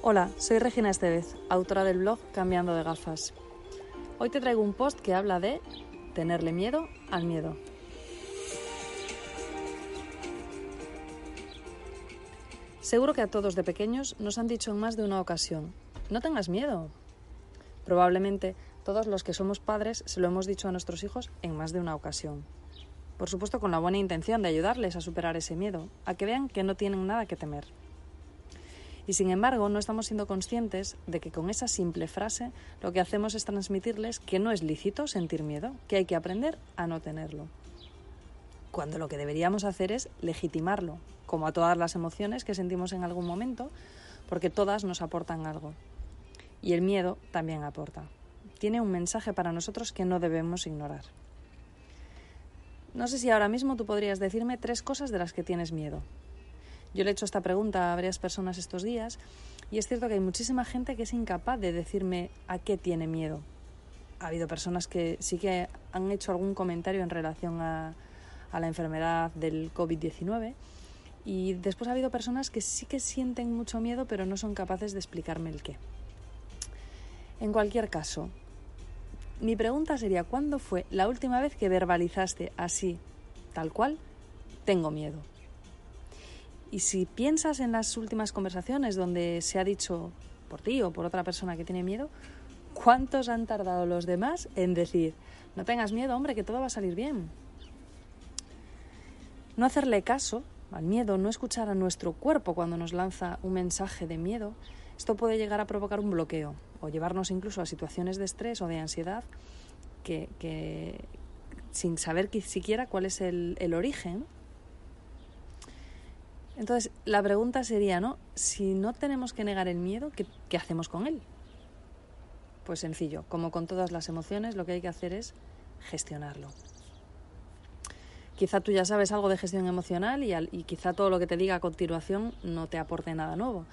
Hola, soy Regina Estevez, autora del blog Cambiando de gafas. Hoy te traigo un post que habla de tenerle miedo al miedo. Seguro que a todos de pequeños nos han dicho en más de una ocasión, no tengas miedo. Probablemente todos los que somos padres se lo hemos dicho a nuestros hijos en más de una ocasión. Por supuesto con la buena intención de ayudarles a superar ese miedo, a que vean que no tienen nada que temer. Y sin embargo, no estamos siendo conscientes de que con esa simple frase lo que hacemos es transmitirles que no es lícito sentir miedo, que hay que aprender a no tenerlo. Cuando lo que deberíamos hacer es legitimarlo, como a todas las emociones que sentimos en algún momento, porque todas nos aportan algo. Y el miedo también aporta. Tiene un mensaje para nosotros que no debemos ignorar. No sé si ahora mismo tú podrías decirme tres cosas de las que tienes miedo. Yo le he hecho esta pregunta a varias personas estos días y es cierto que hay muchísima gente que es incapaz de decirme a qué tiene miedo. Ha habido personas que sí que han hecho algún comentario en relación a, a la enfermedad del COVID-19 y después ha habido personas que sí que sienten mucho miedo pero no son capaces de explicarme el qué. En cualquier caso, mi pregunta sería, ¿cuándo fue la última vez que verbalizaste así, tal cual, tengo miedo? Y si piensas en las últimas conversaciones donde se ha dicho por ti o por otra persona que tiene miedo, ¿cuántos han tardado los demás en decir, no tengas miedo, hombre, que todo va a salir bien? No hacerle caso al miedo, no escuchar a nuestro cuerpo cuando nos lanza un mensaje de miedo, esto puede llegar a provocar un bloqueo o llevarnos incluso a situaciones de estrés o de ansiedad que, sin saber siquiera cuál es el, origen. Entonces, la pregunta sería, ¿no? Si no tenemos que negar el miedo, ¿qué, ¿qué hacemos con él? Pues sencillo, como con todas las emociones, lo que hay que hacer es gestionarlo. Quizá tú ya sabes algo de gestión emocional y, quizá todo lo que te diga a continuación no te aporte nada nuevo.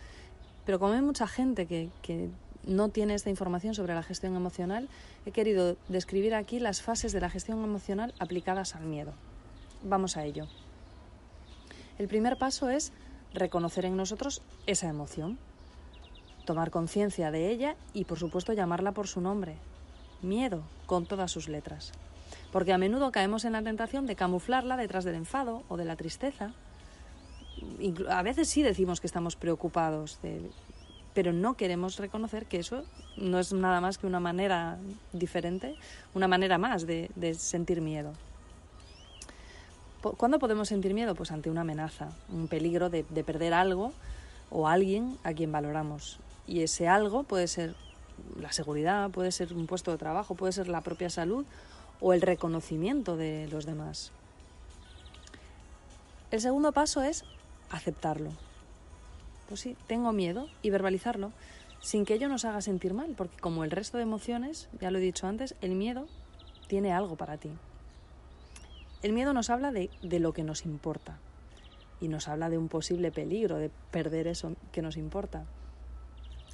Pero como hay mucha gente que, no tiene esta información sobre la gestión emocional, he querido describir aquí las fases de la gestión emocional aplicadas al miedo. Vamos a ello. El primer paso es reconocer en nosotros esa emoción, tomar conciencia de ella y por supuesto llamarla por su nombre, miedo, con todas sus letras. Porque a menudo caemos en la tentación de camuflarla detrás del enfado o de la tristeza a veces sí decimos que estamos preocupados, pero no queremos reconocer que eso no es nada más que una manera diferente, una manera más de, sentir miedo. ¿Cuándo podemos sentir miedo? Pues ante una amenaza, un peligro de, de perder algo o alguien a quien valoramos. Y ese algo puede ser la seguridad, puede ser un puesto de trabajo, puede ser la propia salud o el reconocimiento de los demás. El segundo paso es aceptarlo. Pues sí, tengo miedo y verbalizarlo sin que ello nos haga sentir mal, porque como el resto de emociones, ya lo he dicho antes, el miedo tiene algo para ti. El miedo nos habla de, de lo que nos importa y nos habla de un posible peligro, de perder eso que nos importa.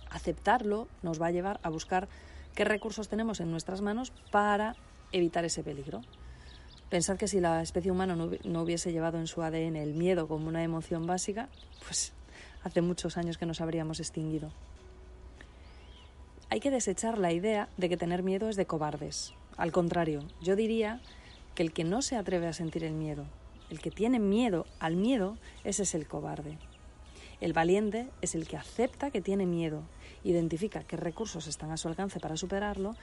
Aceptarlo nos va a llevar a buscar qué recursos tenemos en nuestras manos para evitar ese peligro. Pensad que si la especie humana no, hubiese llevado en su ADN el miedo como una emoción básica, pues hace muchos años que nos habríamos extinguido. Hay que desechar la idea de que tener miedo es de cobardes. Al contrario, yo diría que el que no se atreve a sentir el miedo, el que tiene miedo al miedo, ese es el cobarde. El valiente es el que acepta que tiene miedo, identifica qué recursos están a su alcance para superarlo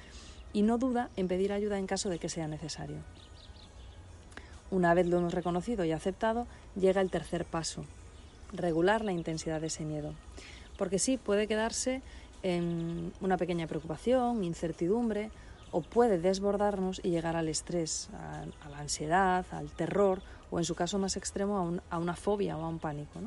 y no duda en pedir ayuda en caso de que sea necesario. Una vez lo hemos reconocido y aceptado, llega el tercer paso, regular la intensidad de ese miedo. Porque sí, puede quedarse en una pequeña preocupación, incertidumbre, o puede desbordarnos y llegar al estrés, a, la ansiedad, al terror, o en su caso más extremo, a, una fobia o a un pánico.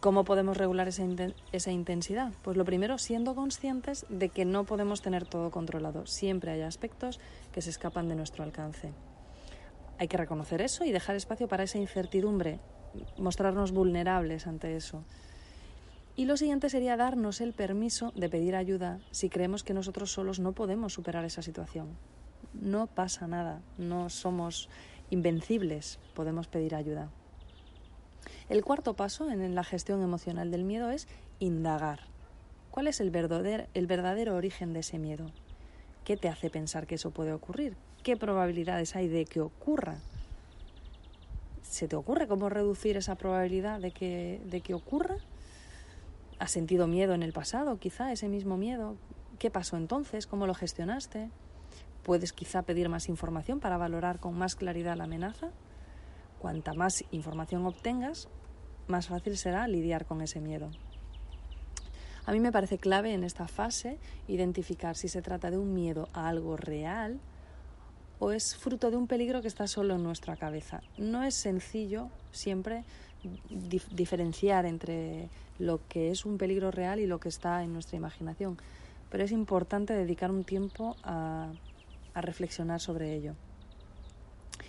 ¿Cómo podemos regular esa, intensidad? Pues lo primero, siendo conscientes de que no podemos tener todo controlado. Siempre hay aspectos que se escapan de nuestro alcance. Hay que reconocer eso y dejar espacio para esa incertidumbre, mostrarnos vulnerables ante eso. Y lo siguiente sería darnos el permiso de pedir ayuda si creemos que nosotros solos no podemos superar esa situación. No pasa nada, no somos invencibles, podemos pedir ayuda. El cuarto paso en la gestión emocional del miedo es indagar. ¿Cuál es el verdadero, el verdadero origen de ese miedo? ¿Qué te hace pensar que eso puede ocurrir? ¿Qué probabilidades hay de que ocurra? ¿Se te ocurre cómo reducir esa probabilidad de que, de que ocurra? ¿Has sentido miedo en el pasado, quizá ese mismo miedo? ¿Qué pasó entonces? ¿Cómo lo gestionaste? ¿Puedes quizá pedir más información para valorar con más claridad la amenaza? Cuanta más información obtengas, más fácil será lidiar con ese miedo. A mí me parece clave en esta fase identificar si se trata de un miedo a algo real o es fruto de un peligro que está solo en nuestra cabeza. No es sencillo siempre diferenciar entre lo que es un peligro real y lo que está en nuestra imaginación, pero es importante dedicar un tiempo a reflexionar sobre ello.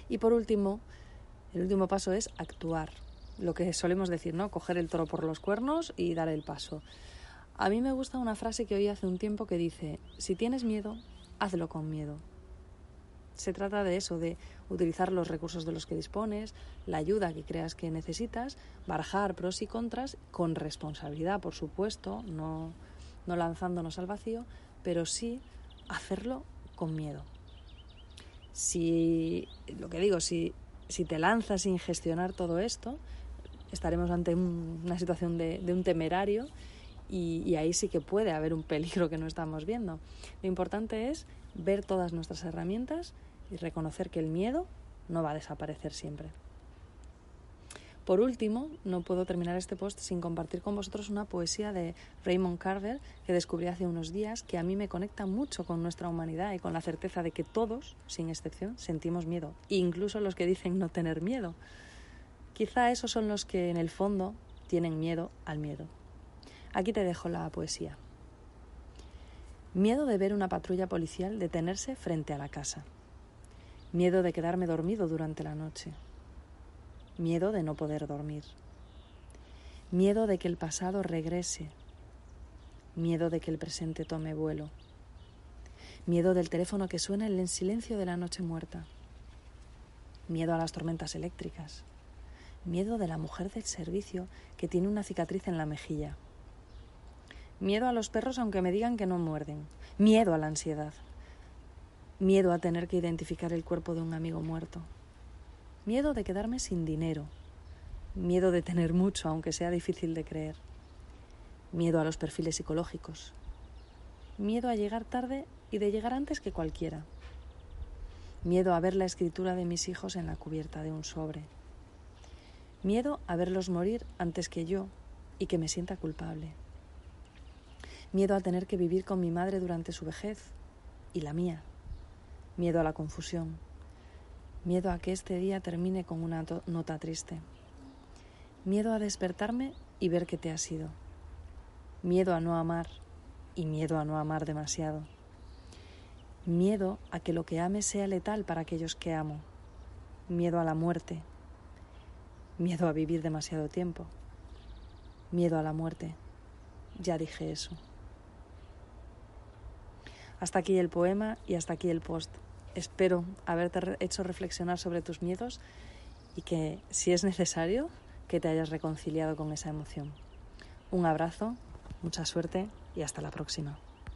Y por último, el último paso es actuar. Lo que solemos decir, ¿no? Coger el toro por los cuernos y dar el paso. A mí me gusta una frase que oí hace un tiempo que dice, si tienes miedo, hazlo con miedo. Se trata de eso, de utilizar los recursos de los que dispones, la ayuda que creas que necesitas, barajar pros y contras con responsabilidad, por supuesto, no, no lanzándonos al vacío, pero sí hacerlo con miedo. Si, lo que digo, si si te lanzas sin gestionar todo esto, estaremos ante una situación de, un temerario y, ahí sí que puede haber un peligro que no estamos viendo. Lo importante es ver todas nuestras herramientas y reconocer que el miedo no va a desaparecer siempre. Por último, no puedo terminar este post sin compartir con vosotros una poesía de Raymond Carver que descubrí hace unos días que a mí me conecta mucho con nuestra humanidad y con la certeza de que todos, sin excepción, sentimos miedo, incluso los que dicen no tener miedo. Quizá esos son los que en el fondo tienen miedo al miedo. Aquí te dejo la poesía. Miedo de ver una patrulla policial detenerse frente a la casa. Miedo de quedarme dormido durante la noche. Miedo de no poder dormir, miedo de que el pasado regrese, miedo de que el presente tome vuelo, miedo del teléfono que suena en el silencio de la noche muerta, miedo a las tormentas eléctricas, miedo de la mujer del servicio que tiene una cicatriz en la mejilla, miedo a los perros aunque me digan que no muerden, miedo a la ansiedad, miedo a tener que identificar el cuerpo de un amigo muerto. Miedo de quedarme sin dinero, miedo de tener mucho aunque sea difícil de creer, miedo a los perfiles psicológicos, miedo a llegar tarde y de llegar antes que cualquiera, miedo a ver la escritura de mis hijos en la cubierta de un sobre, miedo a verlos morir antes que yo y que me sienta culpable, miedo a tener que vivir con mi madre durante su vejez y la mía, miedo a la confusión Miedo a que este día termine con una nota triste. Miedo a despertarme y ver que te has ido. Miedo a no amar y miedo a no amar demasiado. Miedo a que lo que ame sea letal para aquellos que amo. Miedo a la muerte. Miedo a vivir demasiado tiempo. Miedo a la muerte. Ya dije eso. Hasta aquí el poema y hasta aquí el post. Espero haberte hecho reflexionar sobre tus miedos y que, si es necesario, que te hayas reconciliado con esa emoción. Un abrazo, mucha suerte y hasta la próxima.